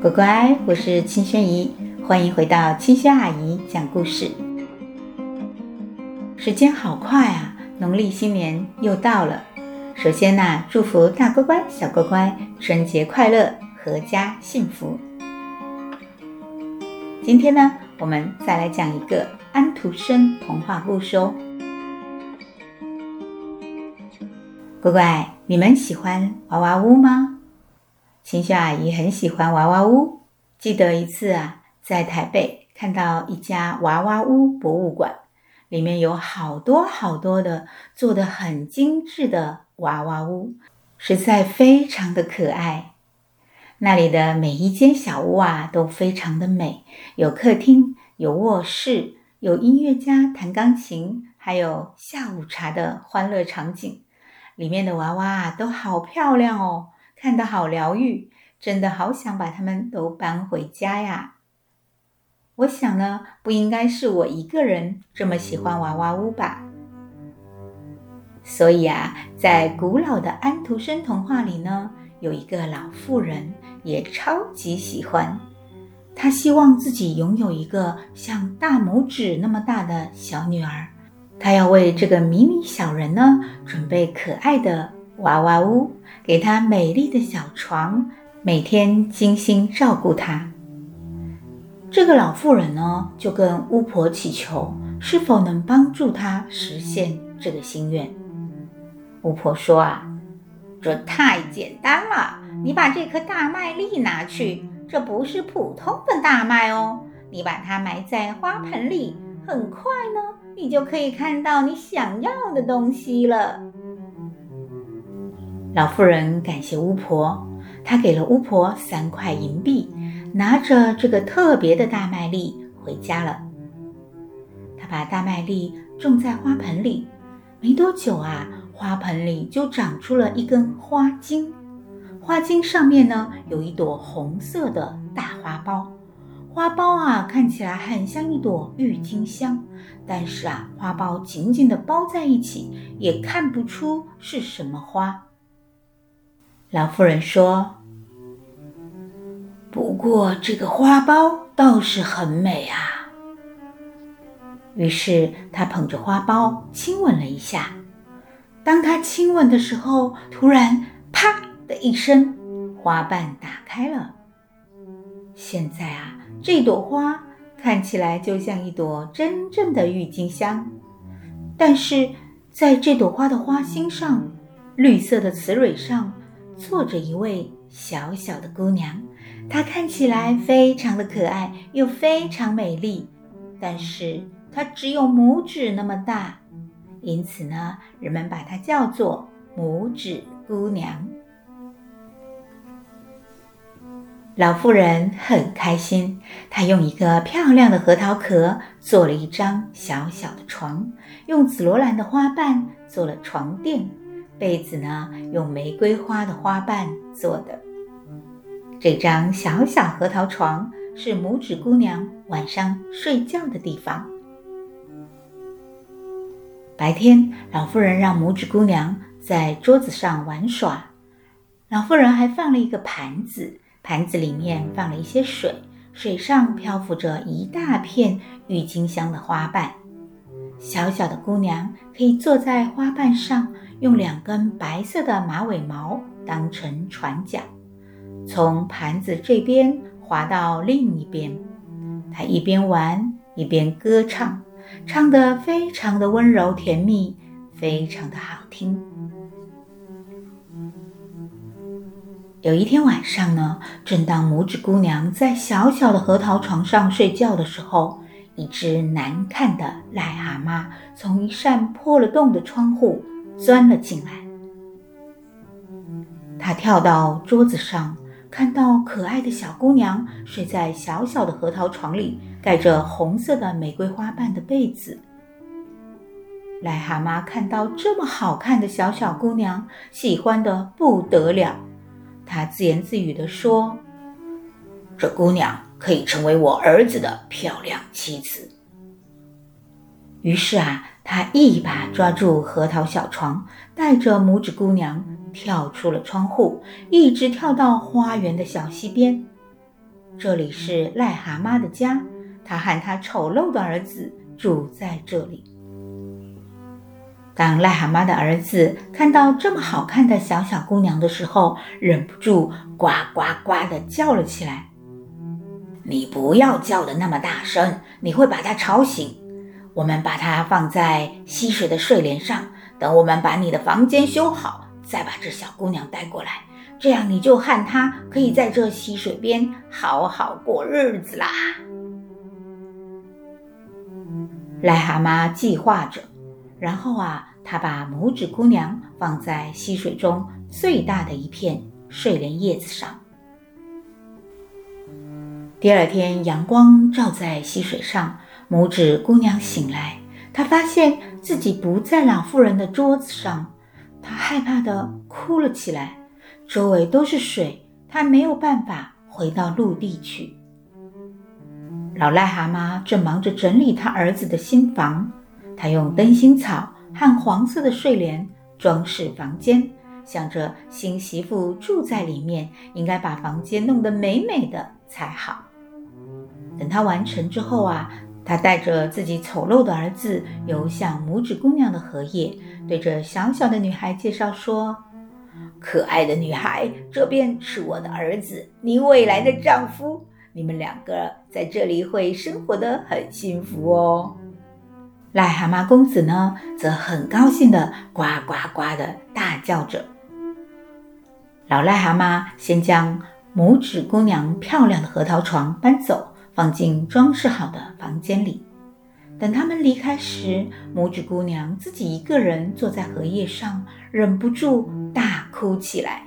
乖乖，我是青萱姨，欢迎回到青萱阿姨讲故事。时间好快啊，农历新年又到了。首先呢、祝福大乖乖、小乖乖春节快乐，阖家幸福。今天呢，我们再来讲一个安徒生童话故事哦。乖乖，你们喜欢娃娃屋吗？青萱阿姨很喜欢娃娃屋。记得一次啊，在台北看到一家娃娃屋博物馆，里面有好多好多的做的很精致的娃娃屋，实在非常的可爱。那里的每一间小屋啊，都非常的美，有客厅，有卧室，有音乐家弹钢琴，还有下午茶的欢乐场景。里面的娃娃啊，都好漂亮哦，看得好疗愈，真的好想把它们都搬回家呀。我想呢，不应该是我一个人这么喜欢娃娃屋吧。所以啊，在古老的安徒生童话里呢，有一个老妇人也超级喜欢，她希望自己拥有一个像大拇指那么大的小女儿。她要为这个迷你小人呢，准备可爱的娃娃屋，给他美丽的小床，每天精心照顾他。这个老妇人呢，就跟巫婆祈求，是否能帮助他实现这个心愿。巫婆说啊，这太简单了，你把这颗大麦粒拿去，这不是普通的大麦哦，你把它埋在花盆里，很快呢。你就可以看到你想要的东西了。老妇人感谢巫婆，她给了巫婆三块银币，拿着这个特别的大麦粒回家了。她把大麦粒种在花盆里，没多久啊，花盆里就长出了一根花茎，花茎上面呢，有一朵红色的大花苞。花苞啊，看起来很像一朵郁金香，但是啊，花苞紧紧地包在一起，也看不出是什么花。老妇人说：“不过这个花苞倒是很美啊。”于是她捧着花苞亲吻了一下。当她亲吻的时候，突然“啪”的一声，花瓣打开了。现在啊。这朵花看起来就像一朵真正的郁金香，但是在这朵花的花心上，绿色的雌蕊上坐着一位小小的姑娘，她看起来非常的可爱又非常美丽，但是她只有拇指那么大，因此呢，人们把她叫做拇指姑娘。老妇人很开心，她用一个漂亮的核桃壳做了一张小小的床，用紫罗兰的花瓣做了床垫，被子呢，用玫瑰花的花瓣做的。这张小小核桃床是拇指姑娘晚上睡觉的地方。白天，老妇人让拇指姑娘在桌子上玩耍，老妇人还放了一个盘子。盘子里面放了一些水，水上漂浮着一大片郁金香的花瓣。小小的姑娘可以坐在花瓣上，用两根白色的马尾毛当成船桨，从盘子这边划到另一边。他一边玩一边歌唱，唱得非常的温柔甜蜜，非常的好听。有一天晚上呢，正当拇指姑娘在小小的核桃床上睡觉的时候，一只难看的癞蛤蟆从一扇破了洞的窗户钻了进来。他跳到桌子上，看到可爱的小姑娘睡在小小的核桃床里，盖着红色的玫瑰花瓣的被子。癞蛤蟆看到这么好看的小小姑娘，喜欢的不得了。他自言自语地说：“这姑娘可以成为我儿子的漂亮妻子。”于是啊，他一把抓住核桃小床，带着拇指姑娘跳出了窗户，一直跳到花园的小溪边。这里是癞蛤蟆的家，他和他丑陋的儿子住在这里。当癞蛤蟆的儿子看到这么好看的小小姑娘的时候，忍不住呱呱呱地叫了起来。你不要叫得那么大声，你会把她吵醒。我们把它放在溪水的睡莲上，等我们把你的房间修好，再把这小姑娘带过来，这样你就和她可以在这溪水边好好过日子啦。癞蛤蟆计划着，然后啊，他把拇指姑娘放在溪水中最大的一片睡莲叶子上。第二天，阳光照在溪水上，拇指姑娘醒来，她发现自己不在老妇人的桌子上，她害怕地哭了起来。周围都是水，她没有办法回到陆地去。老癞蛤蟆正忙着整理他儿子的新房，他用灯芯草和黄色的睡莲装饰房间，想着新媳妇住在里面，应该把房间弄得美美的才好。等他完成之后啊，他带着自己丑陋的儿子游向拇指姑娘的荷叶，对着小小的女孩介绍说：“可爱的女孩，这边是我的儿子，你未来的丈夫。你们两个在这里会生活得很幸福哦。”癞蛤蟆公子呢，则很高兴地呱呱呱地大叫着。老癞蛤蟆先将拇指姑娘漂亮的核桃床搬走。放进装饰好的房间里。等他们离开时，拇指姑娘自己一个人坐在荷叶上，忍不住大哭起来。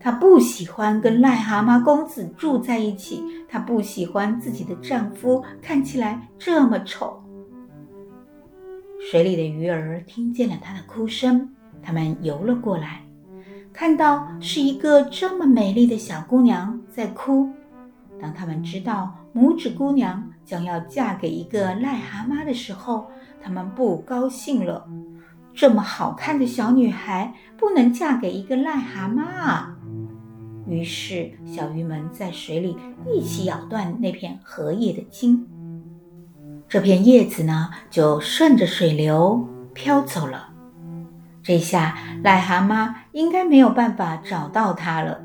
她不喜欢跟癞蛤蟆公子住在一起，她不喜欢自己的丈夫看起来这么丑。水里的鱼儿听见了她的哭声，它们游了过来，看到是一个这么美丽的小姑娘在哭。当他们知道拇指姑娘将要嫁给一个癞蛤蟆的时候，他们不高兴了。这么好看的小女孩不能嫁给一个癞蛤蟆啊！于是，小鱼们在水里一起咬断那片荷叶的茎，这片叶子呢，就顺着水流飘走了。这下，癞蛤蟆应该没有办法找到它了。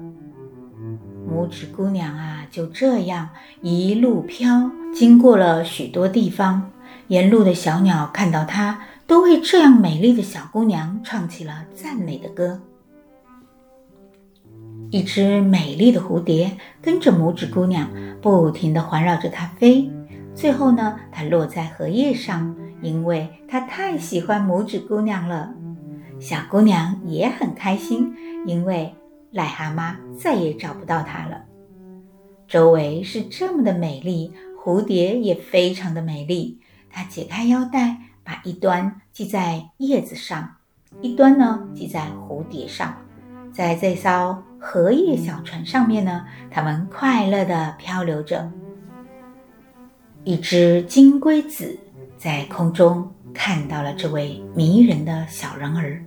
拇指姑娘啊，就这样一路飘，经过了许多地方。沿路的小鸟看到她，都为这样美丽的小姑娘唱起了赞美的歌。一只美丽的蝴蝶跟着拇指姑娘，不停地环绕着她飞。最后呢，它落在荷叶上，因为它太喜欢拇指姑娘了。小姑娘也很开心，因为。癞蛤蟆再也找不到它了。周围是这么的美丽，蝴蝶也非常的美丽。它解开腰带，把一端系在叶子上，一端呢系在蝴蝶上。在这艘荷叶小船上面呢，它们快乐地漂流着。一只金龟子在空中看到了这位迷人的小人儿。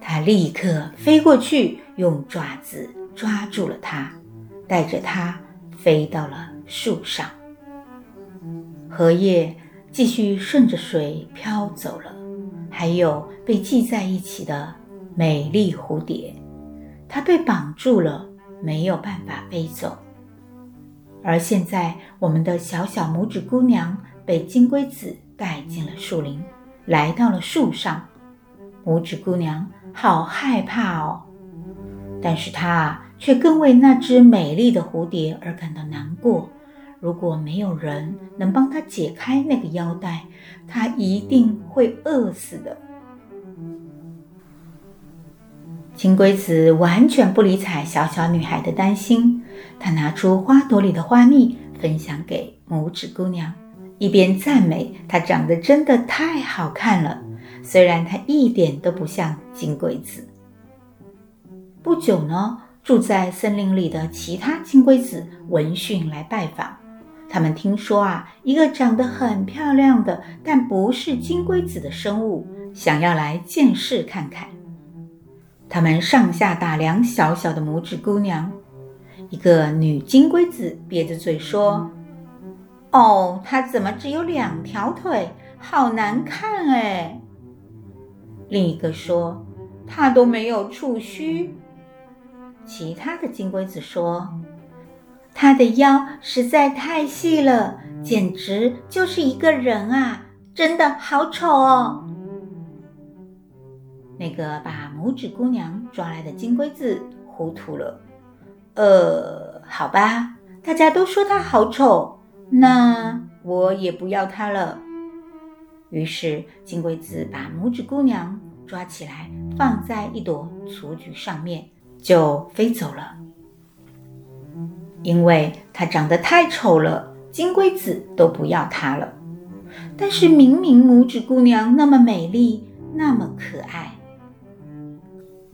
它立刻飞过去，用爪子抓住了它，带着它飞到了树上。荷叶继续顺着水飘走了，还有被系在一起的美丽蝴蝶，它被绑住了，没有办法飞走。而现在，我们的小小拇指姑娘被金龟子带进了树林，来到了树上。拇指姑娘好害怕哦，但是她却更为那只美丽的蝴蝶而感到难过。如果没有人能帮她解开那个腰带，她一定会饿死的。金龟子完全不理睬小小女孩的担心，她拿出花朵里的花蜜分享给拇指姑娘，一边赞美她长得真的太好看了。虽然她一点都不像金龟子。不久呢，住在森林里的其他金龟子闻讯来拜访。他们听说啊，一个长得很漂亮的，但不是金龟子的生物，想要来见识看看。他们上下打量小小的拇指姑娘，一个女金龟子瘪着嘴说：“哦，它怎么只有两条腿？好难看哎！”另一个说：“它都没有触须。”其他的金龟子说：“它的腰实在太细了，简直就是一个人啊！真的好丑哦。”那个把拇指姑娘抓来的金龟子糊涂了。呃，好吧，大家都说它好丑，那我也不要它了。于是金龟子把拇指姑娘抓起来，放在一朵雏菊上面，就飞走了。因为它长得太丑了，金龟子都不要它了。但是明明拇指姑娘那么美丽，那么可爱。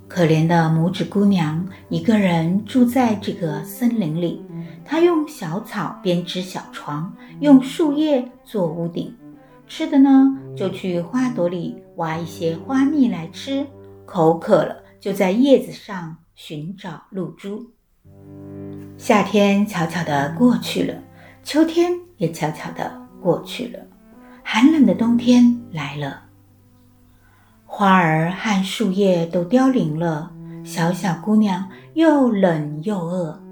可怜的拇指姑娘一个人住在这个森林里，她用小草编织小床，用树叶做屋顶。吃的呢，就去花朵里挖一些花蜜来吃。口渴了，就在叶子上寻找露珠。夏天悄悄地过去了，秋天也悄悄地过去了，寒冷的冬天来了。花儿和树叶都凋零了，小小姑娘又冷又饿。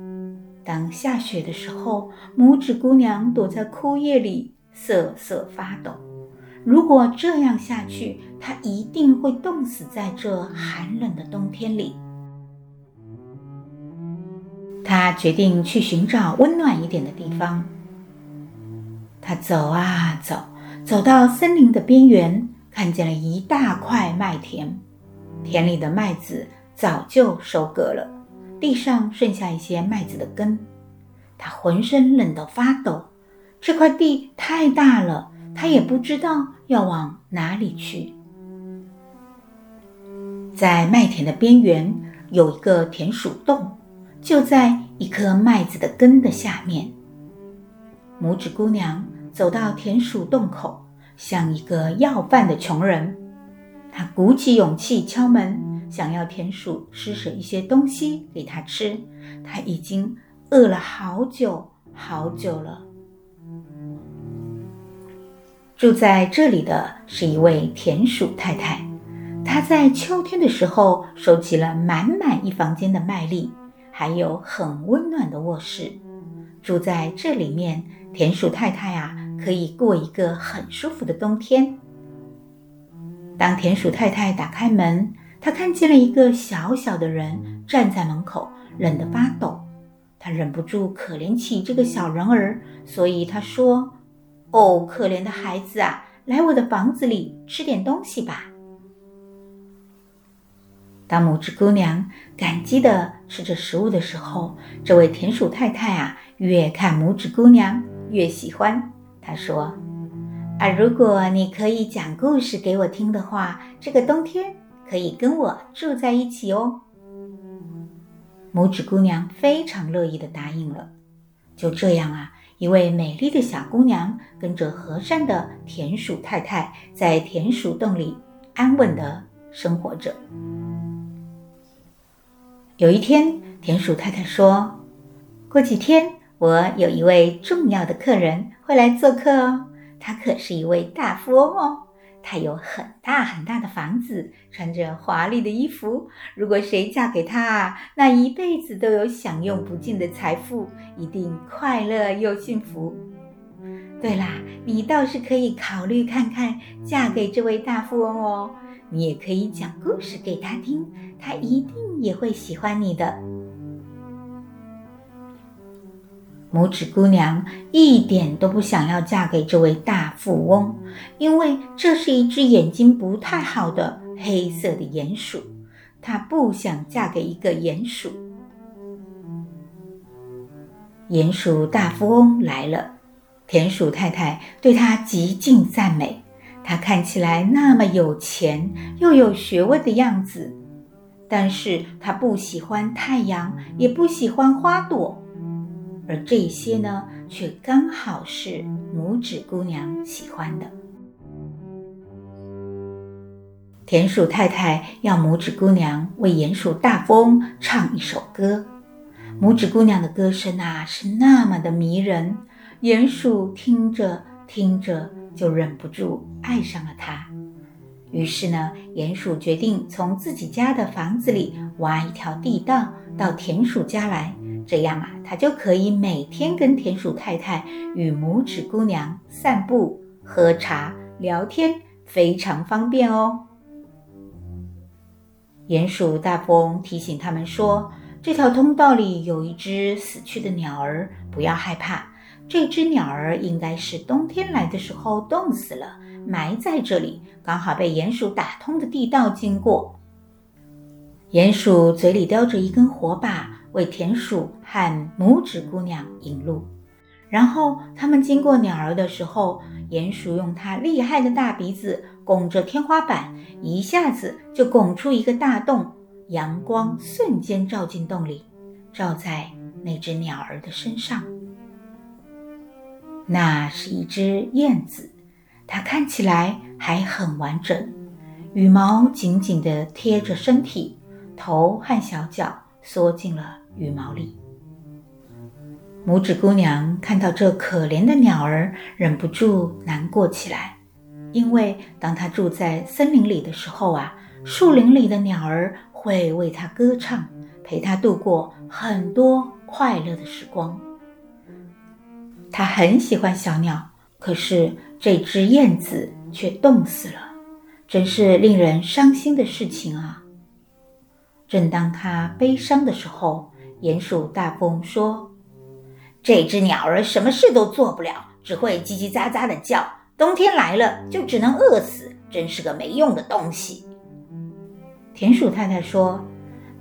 当下雪的时候，拇指姑娘躲在枯叶里瑟瑟发抖。如果这样下去，她一定会冻死在这寒冷的冬天里。他决定去寻找温暖一点的地方。他走啊走，走到森林的边缘。看见了一大块麦田，田里的麦子早就收割了，地上剩下一些麦子的根。他浑身冷得发抖，这块地太大了，他也不知道要往哪里去。在麦田的边缘有一个田鼠洞，就在一颗麦子的根的下面。拇指姑娘走到田鼠洞口。像一个要饭的穷人，她鼓起勇气敲门，想要田鼠施舍一些东西给他吃。她已经饿了好久好久了。住在这里的是一位田鼠太太，她在秋天的时候收集了满满一房间的麦粒，还有很温暖的卧室。住在这里面，田鼠太太啊。可以过一个很舒服的冬天。当田鼠太太打开门，她看见了一个小小的人站在门口，冷得发抖。她忍不住可怜起这个小人儿，所以她说：“哦，可怜的孩子啊，来我的房子里吃点东西吧。”当拇指姑娘感激地吃着食物的时候，这位田鼠太太啊，越看拇指姑娘越喜欢。她说：“啊，如果你可以讲故事给我听的话，这个冬天可以跟我住在一起哦。”拇指姑娘非常乐意地答应了。就这样啊，一位美丽的小姑娘跟着和善的田鼠太太，在田鼠洞里安稳地生活着。有一天，田鼠太太说：“过几天，我有一位重要的客人。”会来做客哦，他可是一位大富翁哦。他有很大很大的房子，穿着华丽的衣服。如果谁嫁给他，那一辈子都有享用不尽的财富，一定快乐又幸福。对啦，你倒是可以考虑看看嫁给这位大富翁哦。你也可以讲故事给他听，他一定也会喜欢你的。拇指姑娘一点都不想要嫁给这位大富翁，因为这是一只眼睛不太好的黑色的鼹鼠。她不想嫁给一个鼹鼠。鼹鼠大富翁来了，田鼠太太对他极尽赞美。他看起来那么有钱又有学问的样子，但是他不喜欢太阳，也不喜欢花朵。而这些呢，却刚好是拇指姑娘喜欢的。田鼠太太要拇指姑娘为鼹鼠大富翁唱一首歌。拇指姑娘的歌声啊，是那么的迷人，鼹鼠听着听着就忍不住爱上了他。于是呢，鼹鼠决定从自己家的房子里挖一条地道到田鼠家来，这样啊，他就可以每天跟田鼠太太与拇指姑娘散步、喝茶、聊天，非常方便哦。鼹鼠大富翁提醒他们说：“这条通道里有一只死去的鸟儿，不要害怕。这只鸟儿应该是冬天来的时候冻死了，埋在这里，刚好被鼹鼠打通的地道经过。”鼹鼠嘴里叼着一根火把，为田鼠和拇指姑娘引路。然后他们经过鸟儿的时候，鼹鼠用它厉害的大鼻子拱着天花板，一下子就拱出一个大洞，阳光瞬间照进洞里，照在那只鸟儿的身上。那是一只燕子，它看起来还很完整，羽毛紧紧地贴着身体，头和小脚缩进了羽毛里。拇指姑娘看到这可怜的鸟儿，忍不住难过起来。因为当她住在森林里的时候啊，树林里的鸟儿会为她歌唱，陪她度过很多快乐的时光。他很喜欢小鸟，可是这只燕子却冻死了，真是令人伤心的事情啊！正当他悲伤的时候，鼹鼠大富翁说。这只鸟儿什么事都做不了，只会叽叽喳喳的叫。冬天来了，就只能饿死，真是个没用的东西。田鼠太太说：“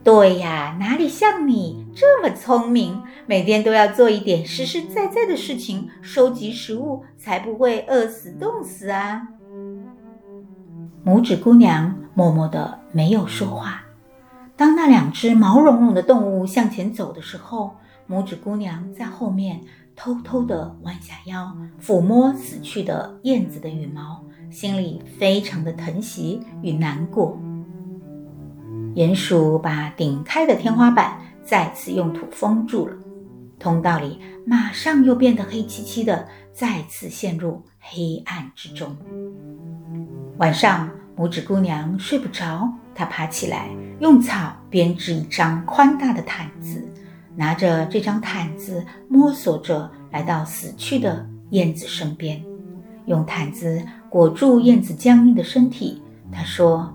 对呀，哪里像你这么聪明，每天都要做一点实实在在的事情，收集食物，才不会饿死冻死啊。”拇指姑娘默默的没有说话。当那两只毛茸茸的动物向前走的时候，拇指姑娘在后面偷偷地弯下腰，抚摸死去的燕子的羽毛，心里非常的疼惜与难过。鼹鼠把顶开的天花板再次用土封住了，通道里马上又变得黑漆漆的，再次陷入黑暗之中。晚上，拇指姑娘睡不着，她爬起来，用草编织一张宽大的毯子。拿着这张毯子，摸索着来到死去的燕子身边，用毯子裹住燕子僵硬的身体。她说：“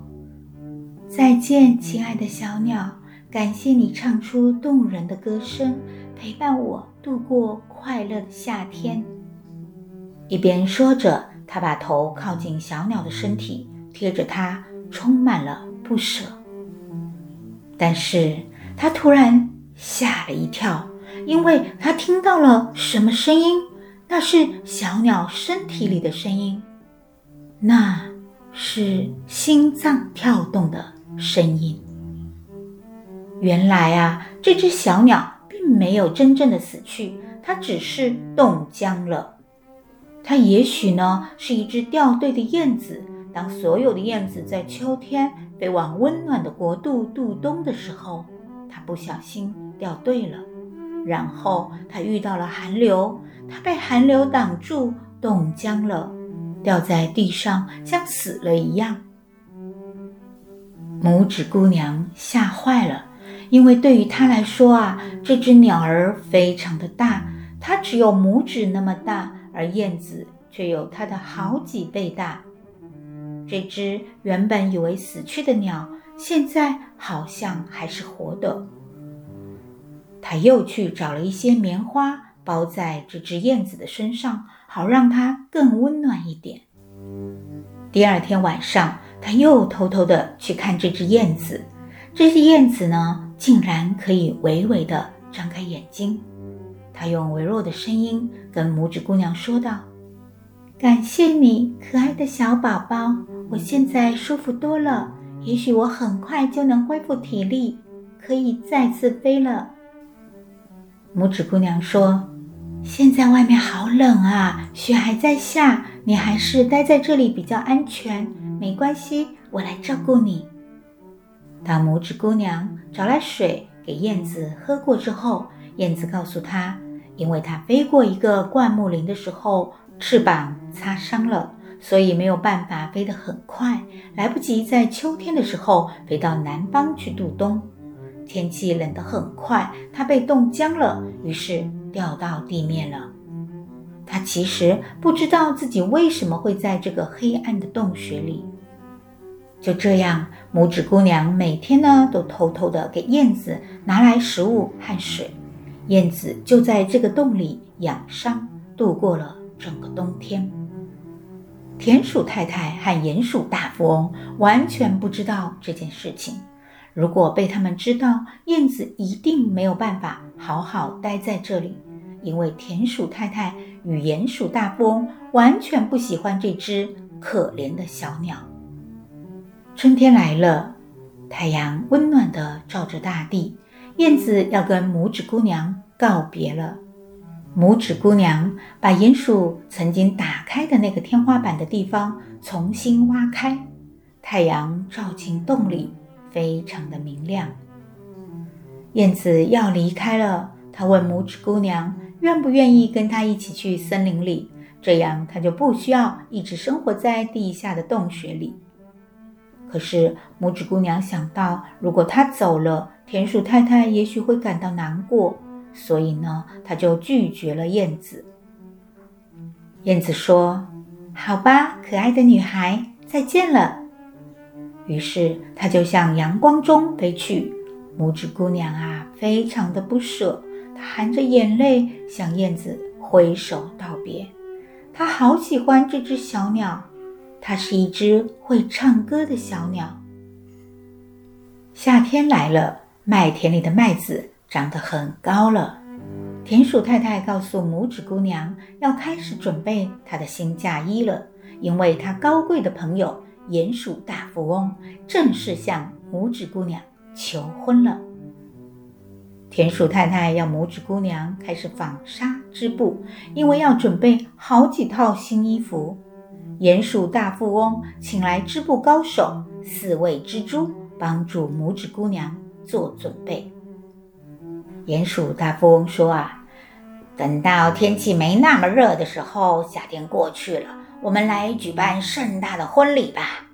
再见，亲爱的小鸟，感谢你唱出动人的歌声，陪伴我度过快乐的夏天。”一边说着，他把头靠近小鸟的身体，贴着它，充满了不舍。但是他突然。吓了一跳，因为他听到了什么声音？那是小鸟身体里的声音，那是心脏跳动的声音。原来啊，这只小鸟并没有真正的死去，它只是冻僵了。它也许呢是一只掉队的燕子。当所有的燕子在秋天飞往温暖的国度度冬的时候，它不小心。掉队了，然后他遇到了寒流，他被寒流挡住，冻僵了，掉在地上，像死了一样。拇指姑娘吓坏了，因为对于他来说啊，这只鸟儿非常的大，它只有拇指那么大，而燕子却有它的好几倍大。这只原本以为死去的鸟，现在好像还是活的。他又去找了一些棉花，包在这只燕子的身上，好让它更温暖一点。第二天晚上，他又偷偷的去看这只燕子。这只燕子呢，竟然可以微微地张开眼睛。他用微弱的声音跟拇指姑娘说道：“感谢你，可爱的小宝宝，我现在舒服多了。也许我很快就能恢复体力，可以再次飞了。”拇指姑娘说：“现在外面好冷啊，雪还在下，你还是待在这里比较安全。没关系，我来照顾你。”当拇指姑娘找来水给燕子喝过之后，燕子告诉他，因为他飞过一个灌木林的时候，翅膀擦伤了，所以没有办法飞得很快，来不及在秋天的时候飞到南方去度冬。天气冷得很快，它被冻僵了，于是掉到地面了。他其实不知道自己为什么会在这个黑暗的洞穴里。就这样，拇指姑娘每天呢都偷偷地给燕子拿来食物和水，燕子就在这个洞里养伤，度过了整个冬天。田鼠太太和鼹鼠大富翁完全不知道这件事情。如果被他们知道，燕子一定没有办法好好待在这里，因为田鼠太太与鼹鼠大富翁完全不喜欢这只可怜的小鸟。春天来了，太阳温暖地照着大地。燕子要跟拇指姑娘告别了。拇指姑娘把鼹鼠曾经打开的那个天花板的地方重新挖开，太阳照进洞里，非常的明亮。燕子要离开了，她问拇指姑娘愿不愿意跟她一起去森林里，这样她就不需要一直生活在地下的洞穴里。可是，拇指姑娘想到，如果她走了，田鼠太太也许会感到难过，所以呢，她就拒绝了燕子。燕子说：“好吧，可爱的女孩，再见了。”于是，她就向阳光中飞去。拇指姑娘啊，非常的不舍，她含着眼泪向燕子挥手道别。她好喜欢这只小鸟。它是一只会唱歌的小鸟。夏天来了，麦田里的麦子长得很高了。田鼠太太告诉拇指姑娘，要开始准备她的新嫁衣了，因为她高贵的朋友鼹鼠大富翁正式向拇指姑娘求婚了。田鼠太太要拇指姑娘开始纺纱织布，因为要准备好几套新衣服。鼹鼠大富翁请来织布高手四位蜘蛛，帮助拇指姑娘做准备。鼹鼠大富翁说：“啊，等到天气没那么热的时候，夏天过去了，我们来举办盛大的婚礼吧。”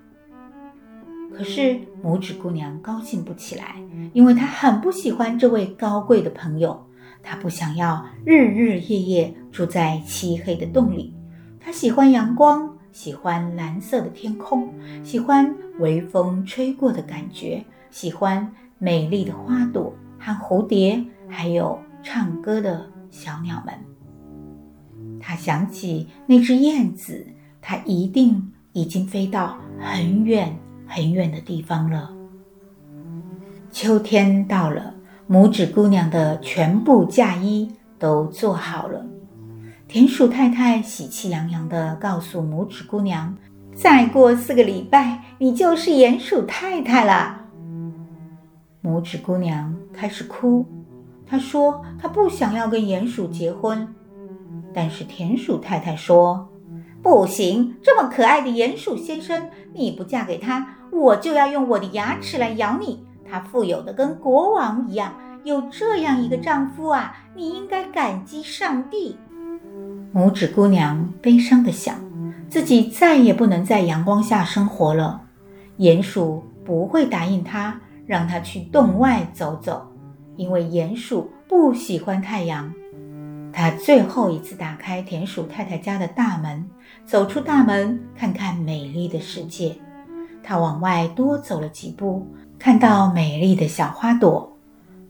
可是拇指姑娘高兴不起来，因为她很不喜欢这位高贵的朋友，她不想要日日夜夜住在漆黑的洞里，她喜欢阳光。喜欢蓝色的天空，喜欢微风吹过的感觉，喜欢美丽的花朵和蝴蝶，还有唱歌的小鸟们。他想起那只燕子，它一定已经飞到很远很远的地方了。秋天到了，拇指姑娘的全部嫁衣都做好了。田鼠太太喜气洋洋地告诉拇指姑娘：“再过四个礼拜，你就是鼹鼠太太了。”拇指姑娘开始哭，她说：“她不想要跟鼹鼠结婚。”但是田鼠太太说：“不行，这么可爱的鼹鼠先生，你不嫁给他，我就要用我的牙齿来咬你。他富有的跟国王一样，有这样一个丈夫啊，你应该感激上帝。”拇指姑娘悲伤地想，自己再也不能在阳光下生活了。鼹鼠不会答应她，让她去洞外走走，因为鼹鼠不喜欢太阳。她最后一次打开田鼠太太家的大门，走出大门，看看美丽的世界。她往外多走了几步，看到美丽的小花朵，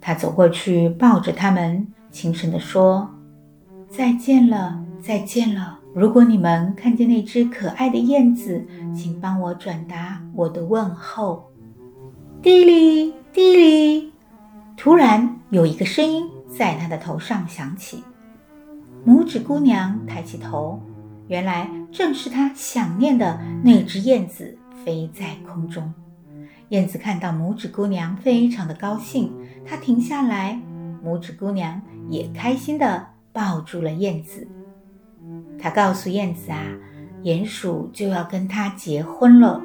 她走过去，抱着它们，轻声地说：“再见了。”再见了！如果你们看见那只可爱的燕子，请帮我转达我的问候。嘀哩嘀哩，突然有一个声音在她的头上响起。拇指姑娘抬起头，原来正是她想念的那只燕子飞在空中。燕子看到拇指姑娘，非常的高兴，它停下来，拇指姑娘也开心地抱住了燕子。他告诉燕子啊，鼹鼠就要跟他结婚了。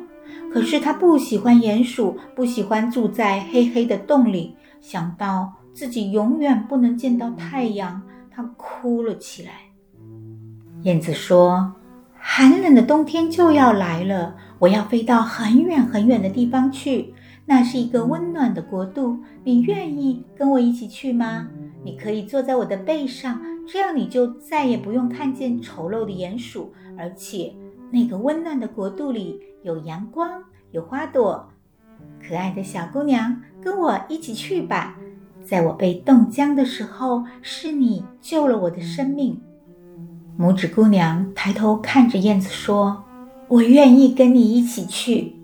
可是他不喜欢鼹鼠，不喜欢住在黑黑的洞里，想到自己永远不能见到太阳，他哭了起来。燕子说：“寒冷的冬天就要来了，我要飞到很远很远的地方去，那是一个温暖的国度。你愿意跟我一起去吗？你可以坐在我的背上，这样你就再也不用看见丑陋的鼹鼠，而且那个温暖的国度里有阳光，有花朵。可爱的小姑娘，跟我一起去吧。在我被冻僵的时候，是你救了我的生命。”拇指姑娘抬头看着燕子说：“我愿意跟你一起去。”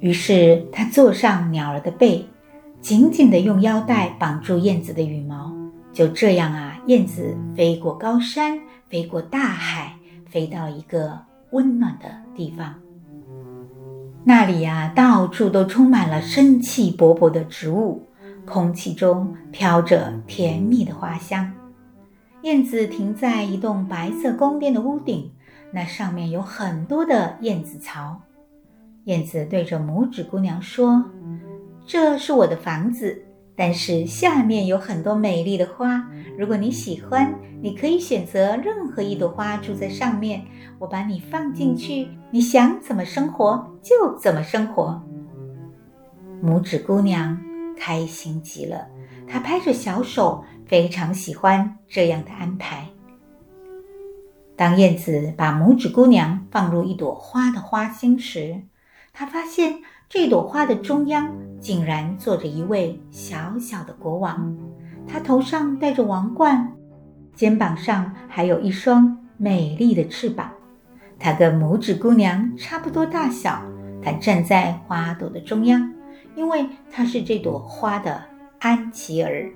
于是她坐上鸟儿的背，紧紧地用腰带绑住燕子的羽毛。就这样啊，燕子飞过高山，飞过大海，飞到一个温暖的地方。那里呀，到处都充满了生气勃勃的植物，空气中飘着甜蜜的花香。燕子停在一栋白色宫殿的屋顶，那上面有很多的燕子巢。燕子对着拇指姑娘说：“这是我的房子，但是下面有很多美丽的花。如果你喜欢，你可以选择任何一朵花住在上面。我把你放进去，你想怎么生活就怎么生活。”拇指姑娘开心极了，她拍着小手。非常喜欢这样的安排。当燕子把拇指姑娘放入一朵花的花心时，她发现这朵花的中央竟然坐着一位小小的国王。他头上戴着王冠，肩膀上还有一双美丽的翅膀。他跟拇指姑娘差不多大小。他站在花朵的中央，因为他是这朵花的安琪儿。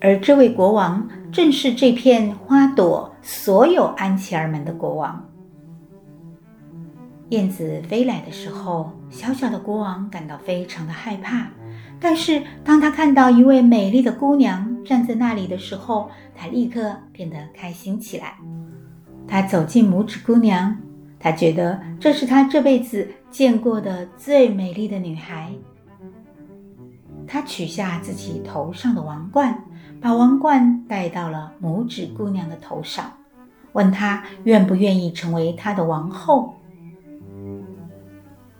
而这位国王正是这片花朵所有安琪儿们的国王。燕子飞来的时候，小小的国王感到非常的害怕。但是当他看到一位美丽的姑娘站在那里的时候，他立刻变得开心起来。他走近拇指姑娘，他觉得这是他这辈子见过的最美丽的女孩。他取下自己头上的王冠。把王冠戴到了拇指姑娘的头上，问她愿不愿意成为他的王后。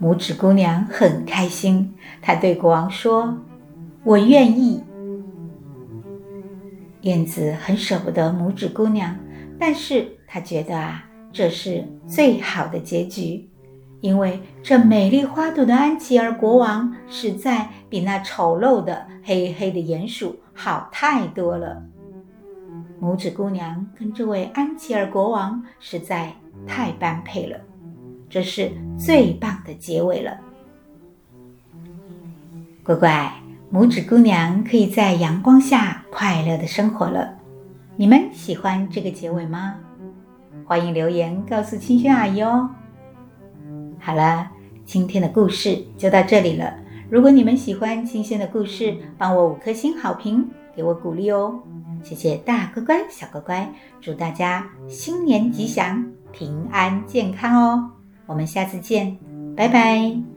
拇指姑娘很开心，她对国王说：“我愿意。”燕子很舍不得拇指姑娘，但是她觉得啊，这是最好的结局。因为这美丽花朵的安琪儿国王实在比那丑陋的黑黑的鼹鼠好太多了。拇指姑娘跟这位安琪儿国王实在太般配了，这是最棒的结尾了。乖乖，拇指姑娘可以在阳光下快乐的生活了。你们喜欢这个结尾吗？欢迎留言告诉清轩阿姨哦。好了，今天的故事就到这里了。如果你们喜欢清轩的故事，帮我五颗星好评，给我鼓励哦。谢谢大乖乖、小乖乖，祝大家新年吉祥、平安健康哦。我们下次见，拜拜。